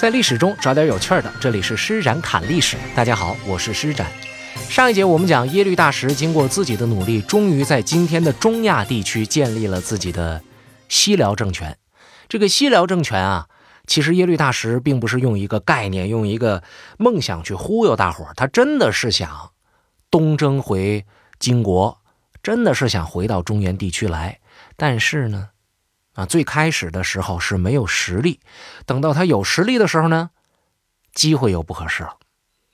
在历史中找点有趣的，这里是施展侃历史。大家好，我是施展。上一节我们讲耶律大石经过自己的努力，终于在今天的中亚地区建立了自己的西辽政权。这个西辽政权啊，其实耶律大石并不是用一个概念、用一个梦想去忽悠大伙儿，他真的是想东征回金国，真的是想回到中原地区来。但是呢？啊，最开始的时候是没有实力，等到他有实力的时候呢，机会又不合适了。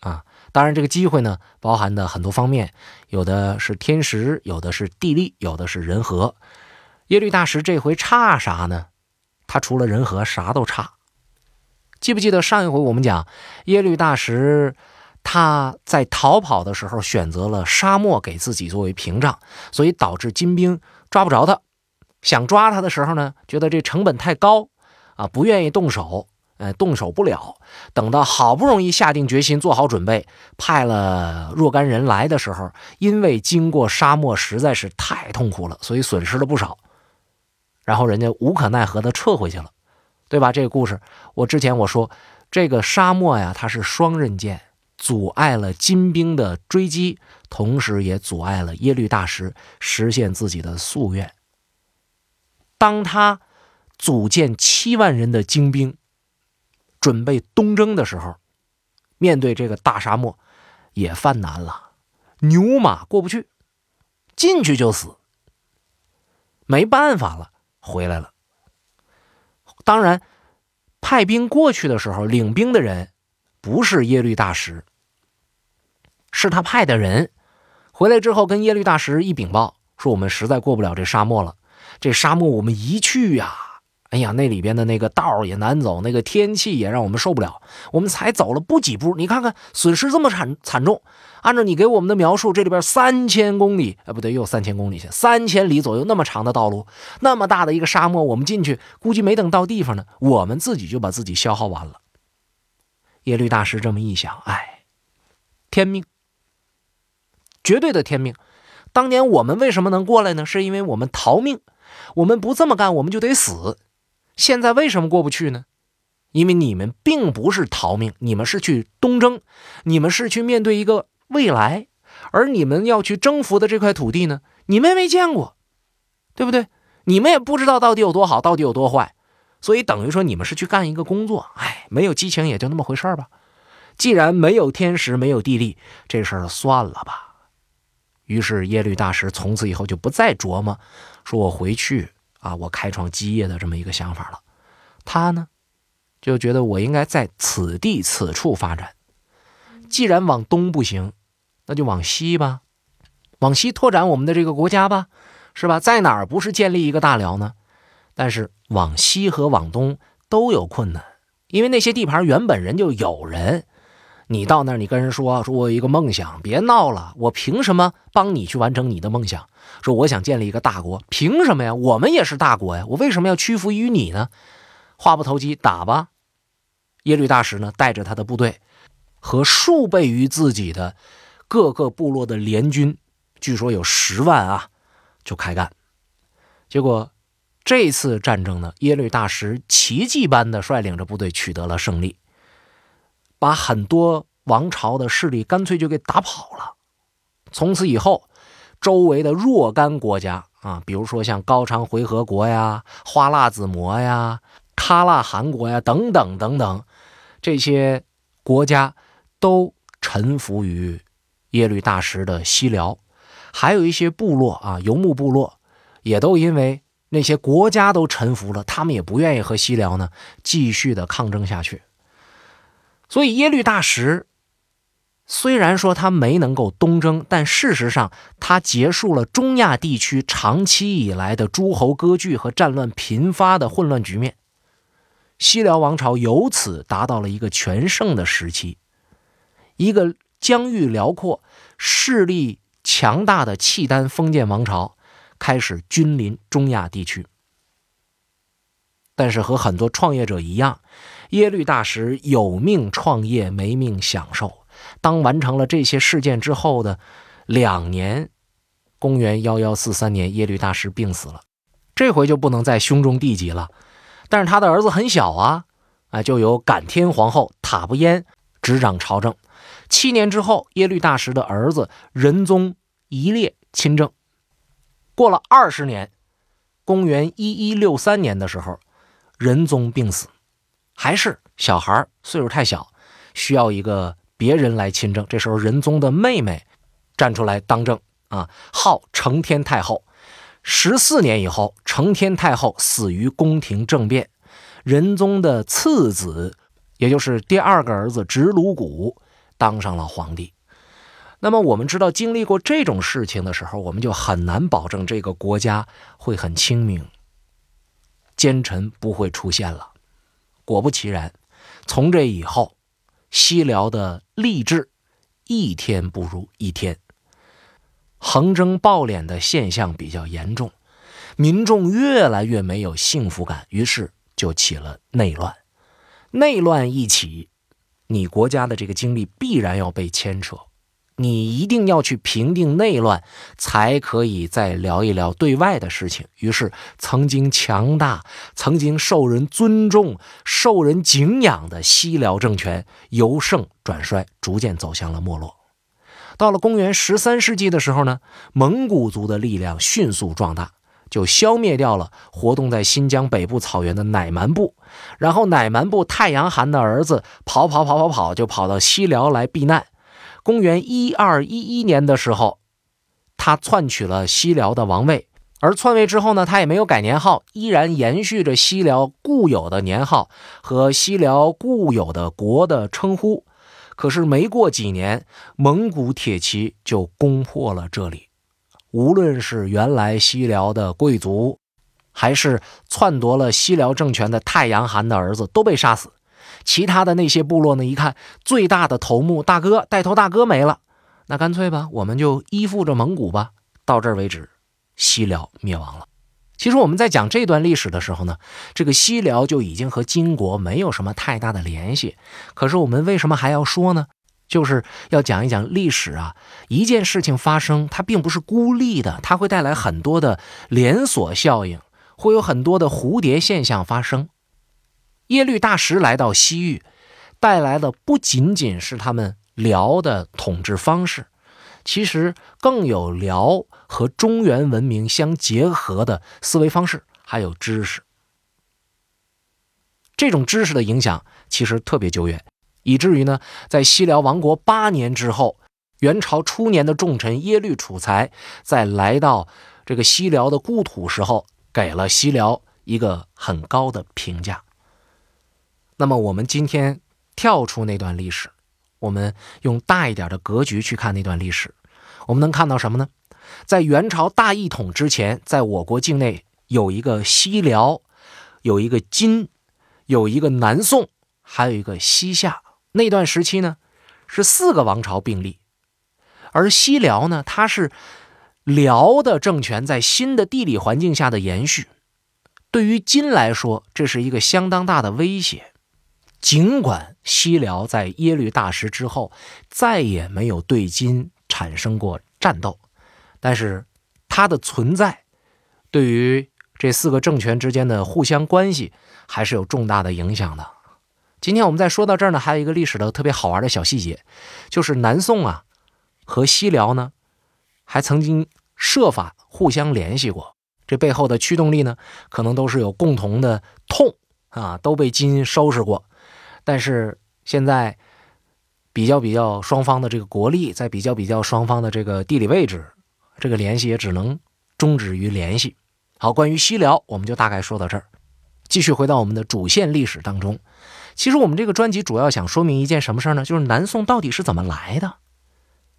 啊，当然这个机会呢，包含的很多方面，有的是天时，有的是地利，有的是人和。耶律大石这回差啥呢？他除了人和，啥都差。记不记得上一回我们讲耶律大石他在逃跑的时候选择了沙漠给自己作为屏障，所以导致金兵抓不着他。想抓他的时候呢，觉得这成本太高，啊，不愿意动手，呃，动手不了。等到好不容易下定决心，做好准备，派了若干人来的时候，因为经过沙漠实在是太痛苦了，所以损失了不少。然后人家无可奈何的撤回去了，对吧？这个故事，我之前我说，这个沙漠呀，它是双刃剑，阻碍了金兵的追击，同时也阻碍了耶律大石实现自己的夙愿。当他组建七万人的精兵，准备东征的时候，面对这个大沙漠，也犯难了，牛马过不去，进去就死，没办法了，回来了。当然，派兵过去的时候，领兵的人不是耶律大石，是他派的人。回来之后，跟耶律大石一禀报，说我们实在过不了这沙漠了。这沙漠我们一去呀，哎呀，那里边的那个道也难走，那个天气也让我们受不了。我们才走了不几步，你看看损失这么惨惨重。按照你给我们的描述，这里边三千公里，哎，不对，又三千公里去，三千里左右那么长的道路，那么大的一个沙漠，我们进去估计没等到地方呢，我们自己就把自己消耗完了。耶律大师这么一想，哎，天命，绝对的天命。当年我们为什么能过来呢？是因为我们逃命。我们不这么干，我们就得死。现在为什么过不去呢？因为你们并不是逃命，你们是去东征，你们是去面对一个未来，而你们要去征服的这块土地呢，你们没见过，对不对？你们也不知道到底有多好，到底有多坏，所以等于说你们是去干一个工作。哎，没有激情也就那么回事吧。既然没有天时，没有地利，这事儿算了吧。于是耶律大石从此以后就不再琢磨，说我回去啊，我开创基业的这么一个想法了。他呢，就觉得我应该在此地此处发展。既然往东不行，那就往西吧，往西拓展我们的这个国家吧，是吧？在哪儿不是建立一个大辽呢？但是往西和往东都有困难，因为那些地盘原本人就有人。你到那儿，你跟人说说，我有一个梦想，别闹了，我凭什么帮你去完成你的梦想？说我想建立一个大国，凭什么呀？我们也是大国呀，我为什么要屈服于你呢？话不投机，打吧！耶律大石呢，带着他的部队和数倍于自己的各个部落的联军，据说有十万啊，就开干。结果这次战争呢，耶律大石奇迹般的率领着部队取得了胜利。把很多王朝的势力干脆就给打跑了。从此以后，周围的若干国家啊，比如说像高昌回纥国呀、花剌子模呀、喀腊汗国呀等等等等，这些国家都臣服于耶律大石的西辽。还有一些部落啊，游牧部落，也都因为那些国家都臣服了，他们也不愿意和西辽呢继续的抗争下去。所以耶律大石虽然说他没能够东征，但事实上他结束了中亚地区长期以来的诸侯割据和战乱频发的混乱局面，西辽王朝由此达到了一个全盛的时期，一个疆域辽阔、势力强大的契丹封建王朝开始君临中亚地区。但是和很多创业者一样。耶律大石有命创业，没命享受。当完成了这些事件之后的两年，公元幺幺四三年，耶律大石病死了。这回就不能再兄终弟及了。但是他的儿子很小啊，啊，就由感天皇后塔不淹执掌朝政。七年之后，耶律大石的儿子仁宗一烈亲政。过了二十年，公元一一六三年的时候，仁宗病死，还是小孩岁数太小，需要一个别人来亲政。这时候，仁宗的妹妹站出来当政啊，号承天太后。十四年以后，承天太后死于宫廷政变，仁宗的次子，也就是第二个儿子直鲁古当上了皇帝。那么我们知道，经历过这种事情的时候，我们就很难保证这个国家会很清明，奸臣不会出现了。果不其然，从这以后，西辽的吏治一天不如一天。横征暴敛的现象比较严重，民众越来越没有幸福感，于是就起了内乱。内乱一起，你国家的这个经历必然要被牵扯，你一定要去平定内乱，才可以再聊一聊对外的事情。于是，曾经强大、曾经受人尊重、受人敬仰的西辽政权由盛转衰，逐渐走向了没落。到了公元十三世纪的时候呢，蒙古族的力量迅速壮大，就消灭掉了活动在新疆北部草原的乃蛮部。然后乃蛮部太阳汗的儿子跑跑跑跑跑，就跑到西辽来避难。公元一二一一年的时候，他篡取了西辽的王位。而篡位之后呢，他也没有改年号，依然延续着西辽固有的年号和西辽固有的国的称呼。可是没过几年，蒙古铁骑就攻破了这里。无论是原来西辽的贵族，还是篡夺了西辽政权的太阳汗的儿子，都被杀死。其他的那些部落呢？一看最大的头目大哥带头大哥没了，那干脆吧，我们就依附着蒙古吧。到这儿为止，西辽灭亡了。其实我们在讲这段历史的时候呢，这个西辽就已经和金国没有什么太大的联系。可是我们为什么还要说呢？就是要讲一讲历史啊，一件事情发生，它并不是孤立的，它会带来很多的连锁效应，会有很多的蝴蝶现象发生。耶律大石来到西域，带来的不仅仅是他们辽的统治方式，其实更有辽。和中原文明相结合的思维方式，还有知识，这种知识的影响其实特别久远，以至于呢，在西辽王国八年之后，元朝初年的重臣耶律楚材在来到这个西辽的故土时候，给了西辽一个很高的评价。那么，我们今天跳出那段历史，我们用大一点的格局去看那段历史，我们能看到什么呢？在元朝大一统之前，在我国境内有一个西辽，有一个金，有一个南宋，还有一个西夏。那段时期呢，是四个王朝并立。而西辽呢，它是辽的政权在新的地理环境下的延续。对于金来说，这是一个相当大的威胁。尽管西辽在耶律大石之后再也没有对金产生过战斗。但是，它的存在对于这四个政权之间的互相关系还是有重大的影响的。今天我们再说到这儿呢，还有一个历史的特别好玩的小细节，就是南宋啊和西辽呢还曾经设法互相联系过。这背后的驱动力呢，可能都是有共同的痛啊，都被金收拾过。但是现在比较比较双方的这个国力，在比较比较双方的这个地理位置。这个联系也只能终止于联系。好，关于西辽，我们就大概说到这儿。继续回到我们的主线历史当中。其实我们这个专辑主要想说明一件什么事儿呢？就是南宋到底是怎么来的？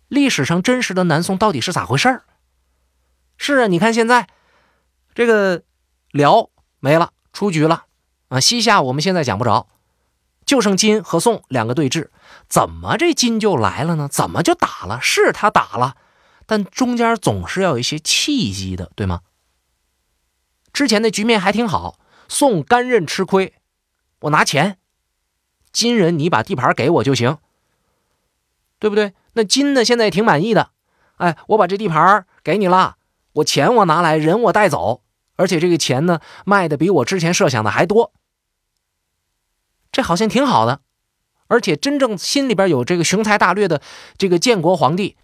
历史上真实的南宋到底是咋回事儿？是啊，你看现在这个辽没了，出局了啊。西夏我们现在讲不着，就剩金和宋两个对峙。怎么这金就来了呢？怎么就打了？是他打了。但中间总是要有一些契机的，对吗？之前的局面还挺好，宋甘任吃亏，我拿钱，金人你把地盘给我就行，对不对？那金呢，现在也挺满意的，哎，我把这地盘给你了，我钱我拿来，人我带走，而且这个钱呢，卖的比我之前设想的还多。这好像挺好的。而且真正心里边有这个雄才大略的这个建国皇帝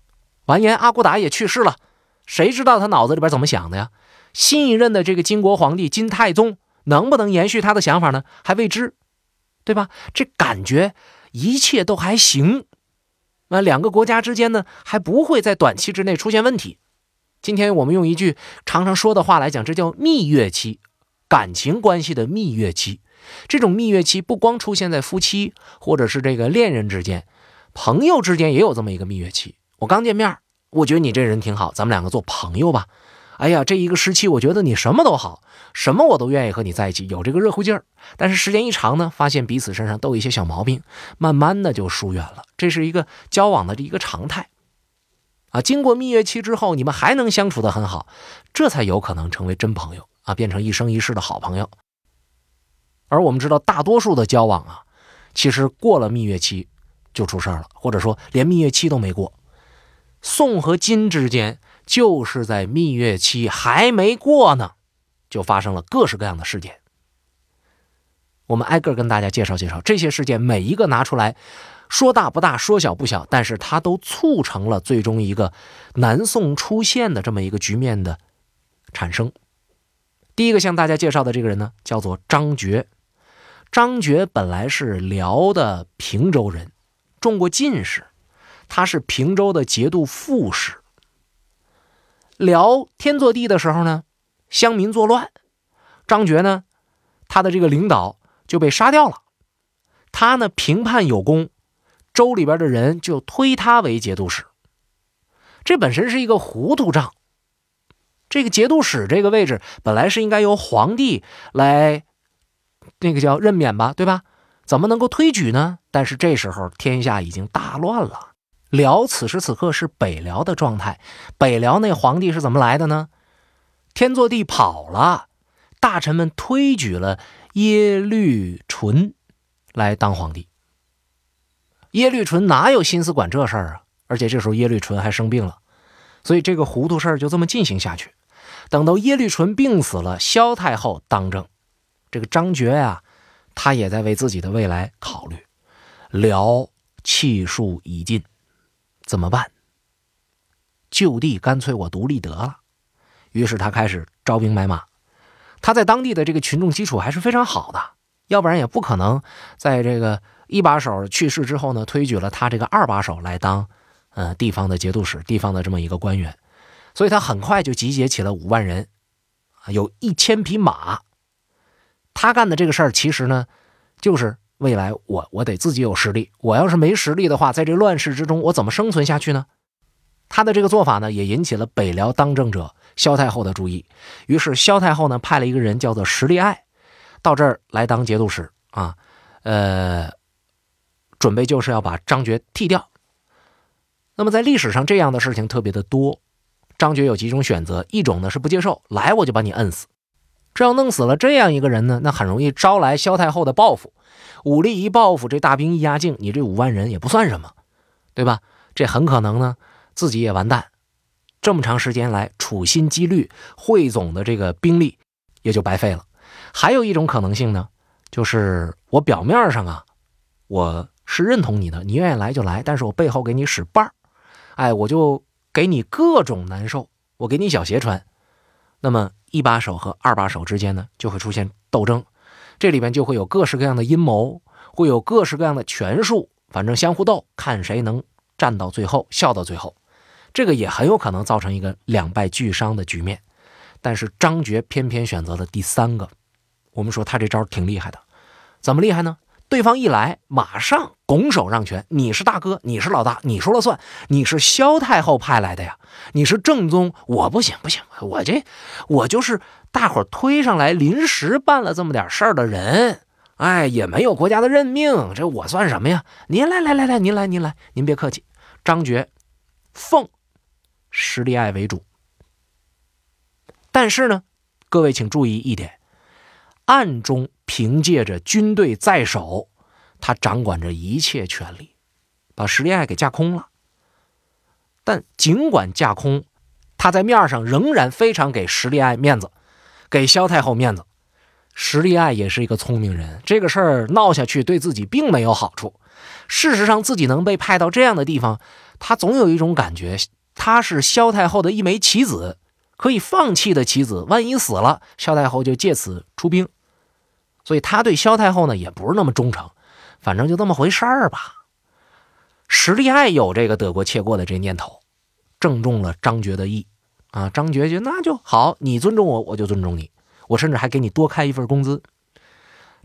完颜阿骨打也去世了，谁知道他脑子里边怎么想的呀？新一任的这个金国皇帝金太宗能不能延续他的想法呢？还未知，对吧？这感觉一切都还行，那两个国家之间呢，还不会在短期之内出现问题。今天我们用一句常常说的话来讲，这叫蜜月期，感情关系的蜜月期。这种蜜月期不光出现在夫妻或者是这个恋人之间，朋友之间也有这么一个蜜月期。我刚见面，我觉得你这人挺好，咱们两个做朋友吧。哎呀，这一个时期，我觉得你什么都好，什么我都愿意和你在一起，有这个热乎劲儿。但是时间一长呢，发现彼此身上都有一些小毛病，慢慢的就疏远了。这是一个交往的一个常态啊。经过蜜月期之后，你们还能相处的很好，这才有可能成为真朋友啊，变成一生一世的好朋友。而我们知道，大多数的交往啊，其实过了蜜月期就出事儿了，或者说连蜜月期都没过。宋和金之间就是在蜜月期还没过呢，就发生了各式各样的事件。我们挨个跟大家介绍介绍这些事件，每一个拿出来说大不大，说小不小，但是它都促成了最终一个南宋出现的这么一个局面的产生。第一个向大家介绍的这个人呢，叫做张觉。张觉本来是辽的平州人，中过进士，他是平州的节度副使。辽天祚帝的时候呢，乡民作乱，张觉呢，他的这个领导就被杀掉了。他呢评判有功，州里边的人就推他为节度使。这本身是一个糊涂账。这个节度使这个位置本来是应该由皇帝来。那个叫任免吧，对吧？怎么能够推举呢？但是这时候天下已经大乱了，辽此时此刻是北辽的状态。北辽那皇帝是怎么来的呢？天祚帝跑了，大臣们推举了耶律淳来当皇帝。耶律淳哪有心思管这事儿啊？而且这时候耶律淳还生病了，所以这个糊涂事儿就这么进行下去。等到耶律淳病死了，萧太后当政。这个张觉呀，他也在为自己的未来考虑。辽气数已尽，怎么办？就地干脆我独立得了。于是他开始招兵买马。他在当地的这个群众基础还是非常好的，要不然也不可能在这个一把手去世之后呢，推举了他这个二把手来当呃地方的节度使，地方的这么一个官员。所以他很快就集结起了五万人，有一千匹马。他干的这个事儿，其实呢，就是未来我我得自己有实力。我要是没实力的话，在这乱世之中，我怎么生存下去呢？他的这个做法呢，也引起了北辽当政者萧太后的注意。于是萧太后呢，派了一个人叫做石立爱，到这儿来当节度使啊，呃，准备就是要把张觉剃掉。那么在历史上这样的事情特别的多，张觉有几种选择：一种呢是不接受，来我就把你摁死。这要弄死了这样一个人呢，那很容易招来萧太后的报复。武力一报复，这大兵一压境，你这五万人也不算什么，对吧？这很可能呢，自己也完蛋。这么长时间来处心积虑汇总的这个兵力也就白费了。还有一种可能性呢，就是我表面上啊，我是认同你的，你愿意来就来，但是我背后给你使绊儿，哎，我就给你各种难受，我给你小鞋穿。那么。一把手和二把手之间呢，就会出现斗争，这里边就会有各式各样的阴谋，会有各式各样的权术，反正相互斗，看谁能站到最后，笑到最后。这个也很有可能造成一个两败俱伤的局面。但是张觉偏偏选择了第三个。我们说他这招挺厉害的，怎么厉害呢？对方一来，马上拱手让权。你是大哥，你是老大，你说了算。你是萧太后派来的呀，你是正宗，我不行不行，我这我就是大伙推上来临时办了这么点事儿的人，哎，也没有国家的任命，这我算什么呀？您来来来来，您来您来，您别客气。张觉奉石立爱为主，但是呢，各位请注意一点，暗中。凭借着军队在手，他掌管着一切权力，把石立爱给架空了。但尽管架空，他在面上仍然非常给石立爱面子，给萧太后面子。石立爱也是一个聪明人，这个事儿闹下去对自己并没有好处。事实上，自己能被派到这样的地方，他总有一种感觉，他是萧太后的一枚棋子，可以放弃的棋子。万一死了，萧太后就借此出兵。所以他对萧太后呢也不是那么忠诚，反正就这么回事儿吧。石立爱有这个得过且过的这念头，正中了张觉的意啊。张觉就那就好，你尊重我，我就尊重你，我甚至还给你多开一份工资。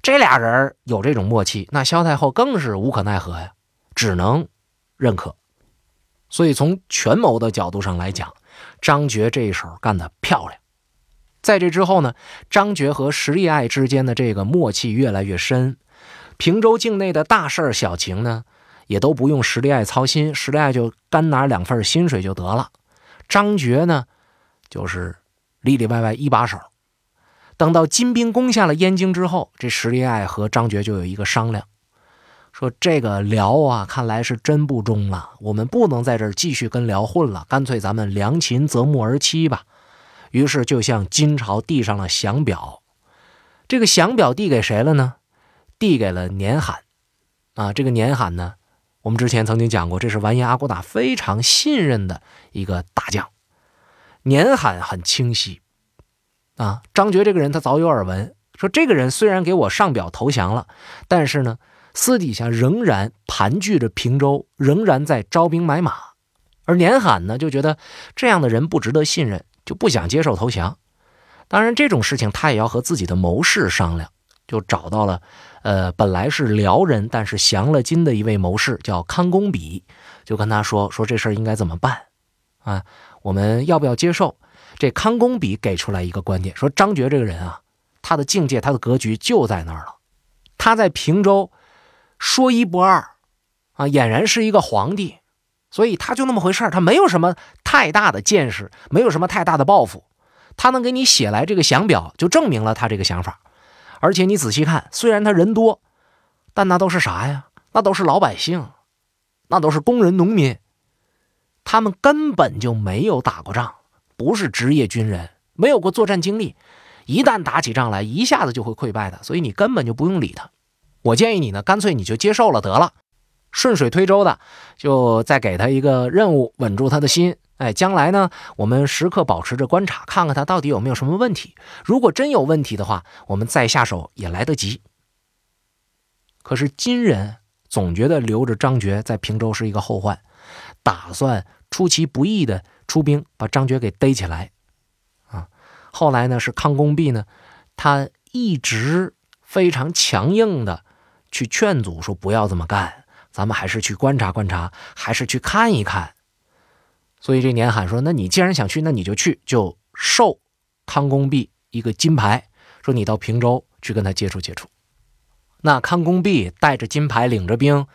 这俩人有这种默契，那萧太后更是无可奈何呀，只能认可。所以从权谋的角度上来讲，张觉这一手干得漂亮。在这之后呢，张觉和石立爱之间的这个默契越来越深，平州境内的大事小情呢，也都不用石立爱操心，石立爱就干拿两份薪水就得了。张觉呢，就是里里外外一把手。等到金兵攻下了燕京之后，这石立爱和张觉就有一个商量，说这个辽啊，看来是真不忠了，我们不能在这儿继续跟辽混了，干脆咱们良禽择木而栖吧。于是就向金朝递上了降表，这个降表递给谁了呢？递给了年罕，啊，这个年罕呢，我们之前曾经讲过，这是完颜阿骨打非常信任的一个大将。年罕很清晰，啊，张觉这个人他早有耳闻，说这个人虽然给我上表投降了，但是呢，私底下仍然盘踞着平州，仍然在招兵买马。而年罕呢，就觉得这样的人不值得信任。就不想接受投降，当然这种事情他也要和自己的谋士商量，就找到了，呃，本来是辽人，但是降了金的一位谋士，叫康公比，就跟他说说这事儿应该怎么办，啊，我们要不要接受？这康公比给出来一个观点，说张觉这个人啊，他的境界，他的格局就在那儿了，他在平州说一不二，啊，俨然是一个皇帝。所以他就那么回事他没有什么太大的见识，没有什么太大的抱负。他能给你写来这个降表，就证明了他这个想法。而且你仔细看，虽然他人多，但那都是啥呀？那都是老百姓，那都是工人、农民，他们根本就没有打过仗，不是职业军人，没有过作战经历。一旦打起仗来，一下子就会溃败的。所以你根本就不用理他。我建议你呢，干脆你就接受了得了。顺水推舟的，就再给他一个任务，稳住他的心。哎，将来呢，我们时刻保持着观察，看看他到底有没有什么问题。如果真有问题的话，我们再下手也来得及。可是金人总觉得留着张觉在平州是一个后患，打算出其不意的出兵把张觉给逮起来。啊，后来呢，是康公弼呢，他一直非常强硬的去劝阻，说不要这么干。咱们还是去观察观察，还是去看一看。所以这年喊说：“那你既然想去，那你就去，就授康公弼一个金牌，说你到平州去跟他接触接触。”那康公弼带着金牌，领着兵，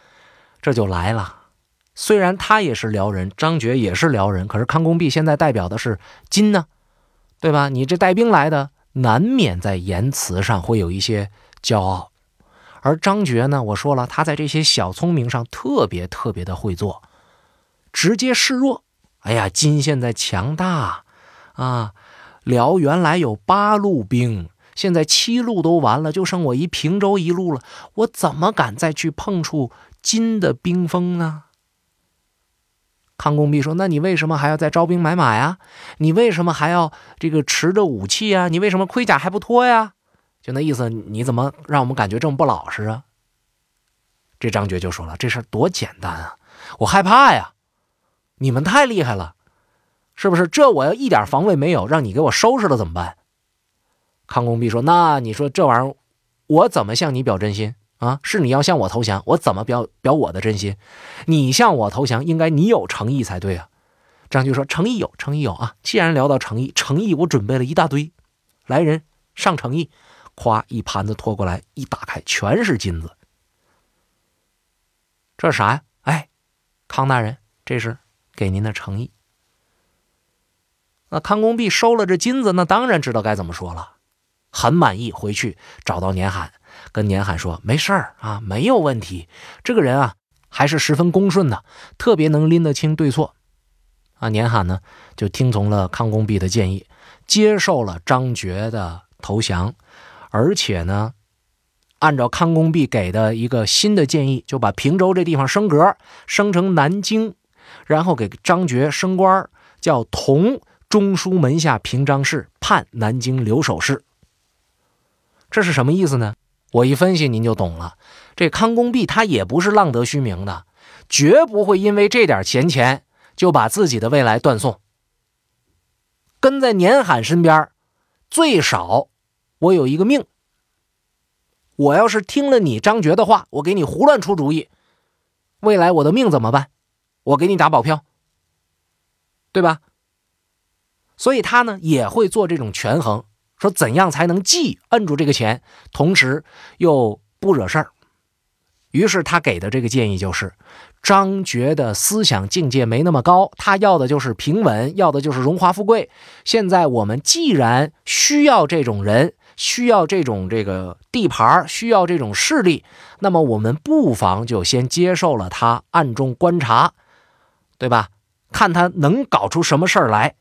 这就来了。虽然他也是辽人，张觉也是辽人，可是康公弼现在代表的是金呢，对吧？你这带兵来的，难免在言辞上会有一些骄傲。而张觉呢？我说了，他在这些小聪明上特别特别的会做，直接示弱。哎呀，金现在强大啊！辽原来有八路兵，现在七路都完了，就剩我一平州一路了。我怎么敢再去碰触金的兵锋呢？康公弼说：“那你为什么还要再招兵买马呀？你为什么还要这个持着武器呀？你为什么盔甲还不脱呀？”就那意思，你怎么让我们感觉这么不老实啊？这张觉就说了：“这事儿多简单啊，我害怕呀！你们太厉害了，是不是？这我要一点防卫没有，让你给我收拾了怎么办？”康公弼说：“那你说这玩意儿，我怎么向你表真心啊？是你要向我投降，我怎么表表我的真心？你向我投降，应该你有诚意才对啊。”张觉说：“诚意有，诚意有啊！既然聊到诚意，诚意我准备了一大堆，来人上诚意。”夸，一盘子拖过来，一打开全是金子。这是啥呀？哎，康大人，这是给您的诚意。那康公弼收了这金子，那当然知道该怎么说了，很满意。回去找到年罕，跟年罕说：“没事儿啊，没有问题。这个人啊，还是十分恭顺的，特别能拎得清对错。”啊，年罕呢就听从了康公弼的建议，接受了张觉的投降。而且呢，按照康公弼给的一个新的建议，就把平州这地方升格，升成南京，然后给张觉升官，叫同中书门下平章事，判南京留守事。这是什么意思呢？我一分析您就懂了。这康公弼他也不是浪得虚名的，绝不会因为这点闲钱就把自己的未来断送。跟在年罕身边，最少我有一个命。我要是听了你张觉的话，我给你胡乱出主意，未来我的命怎么办？我给你打保票，对吧？所以他呢也会做这种权衡，说怎样才能既摁住这个钱，同时又不惹事儿。于是他给的这个建议就是。张觉的思想境界没那么高，他要的就是平稳，要的就是荣华富贵。现在我们既然需要这种人，需要这种这个地盘，需要这种势力，那么我们不妨就先接受了他，暗中观察，对吧？看他能搞出什么事儿来。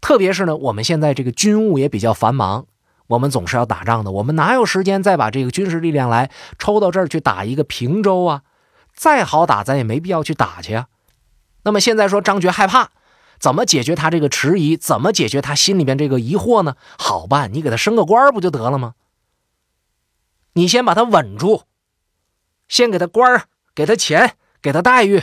特别是呢，我们现在这个军务也比较繁忙，我们总是要打仗的，我们哪有时间再把这个军事力量来抽到这儿去打一个平州啊？再好打，咱也没必要去打去啊。那么现在说张觉害怕，怎么解决他这个迟疑？怎么解决他心里边这个疑惑呢？好办，你给他升个官不就得了吗？你先把他稳住，先给他官给他钱，给他待遇，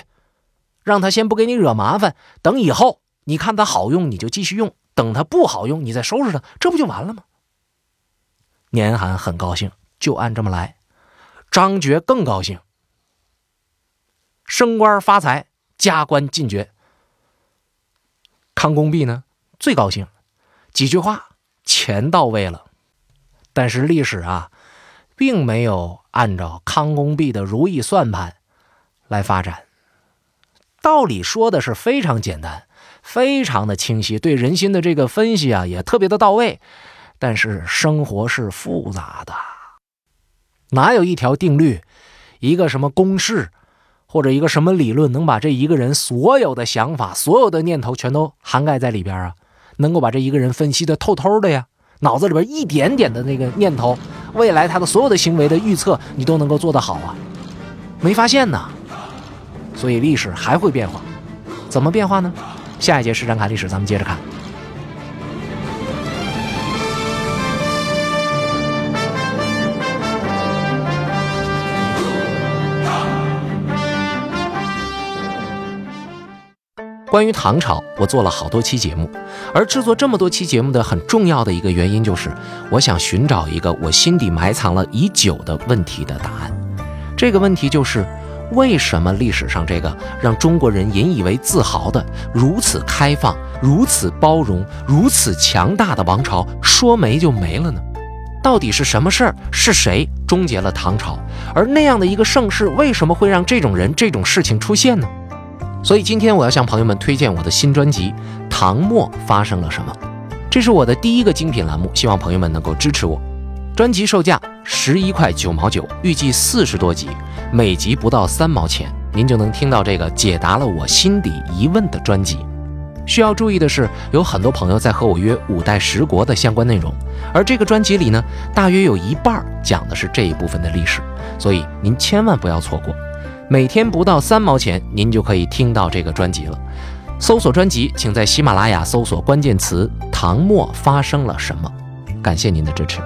让他先不给你惹麻烦。等以后你看他好用，你就继续用；等他不好用，你再收拾他，这不就完了吗？年寒很高兴，就按这么来。张觉更高兴。升官发财，加官进爵。康公弼呢，最高兴，几句话，钱到位了。但是历史啊，并没有按照康公弼的如意算盘来发展。道理说的是非常简单，非常的清晰，对人心的这个分析啊，也特别的到位。但是生活是复杂的，哪有一条定律，一个什么公式？或者一个什么理论能把这一个人所有的想法、所有的念头全都涵盖在里边啊？能够把这一个人分析的透透的呀？脑子里边一点点的那个念头，未来他的所有的行为的预测，你都能够做得好啊？没发现呢？所以历史还会变化，怎么变化呢？下一节实战看历史，咱们接着看。关于唐朝，我做了好多期节目，而制作这么多期节目的很重要的一个原因，就是我想寻找一个我心底埋藏了已久的问题的答案。这个问题就是，为什么历史上这个让中国人引以为自豪的如此开放、如此包容、如此强大的王朝，说没就没了呢？到底是什么事儿？是谁终结了唐朝？而那样的一个盛世，为什么会让这种人、这种事情出现呢？所以今天我要向朋友们推荐我的新专辑《唐末发生了什么》，这是我的第一个精品栏目，希望朋友们能够支持我。专辑售价十一块九毛九，预计四十多集，每集不到三毛钱，您就能听到这个解答了我心底疑问的专辑。需要注意的是，有很多朋友在和我约五代十国的相关内容，而这个专辑里呢，大约有一半讲的是这一部分的历史，所以您千万不要错过。每天不到三毛钱，您就可以听到这个专辑了。搜索专辑，请在喜马拉雅搜索关键词“唐末发生了什么”。感谢您的支持。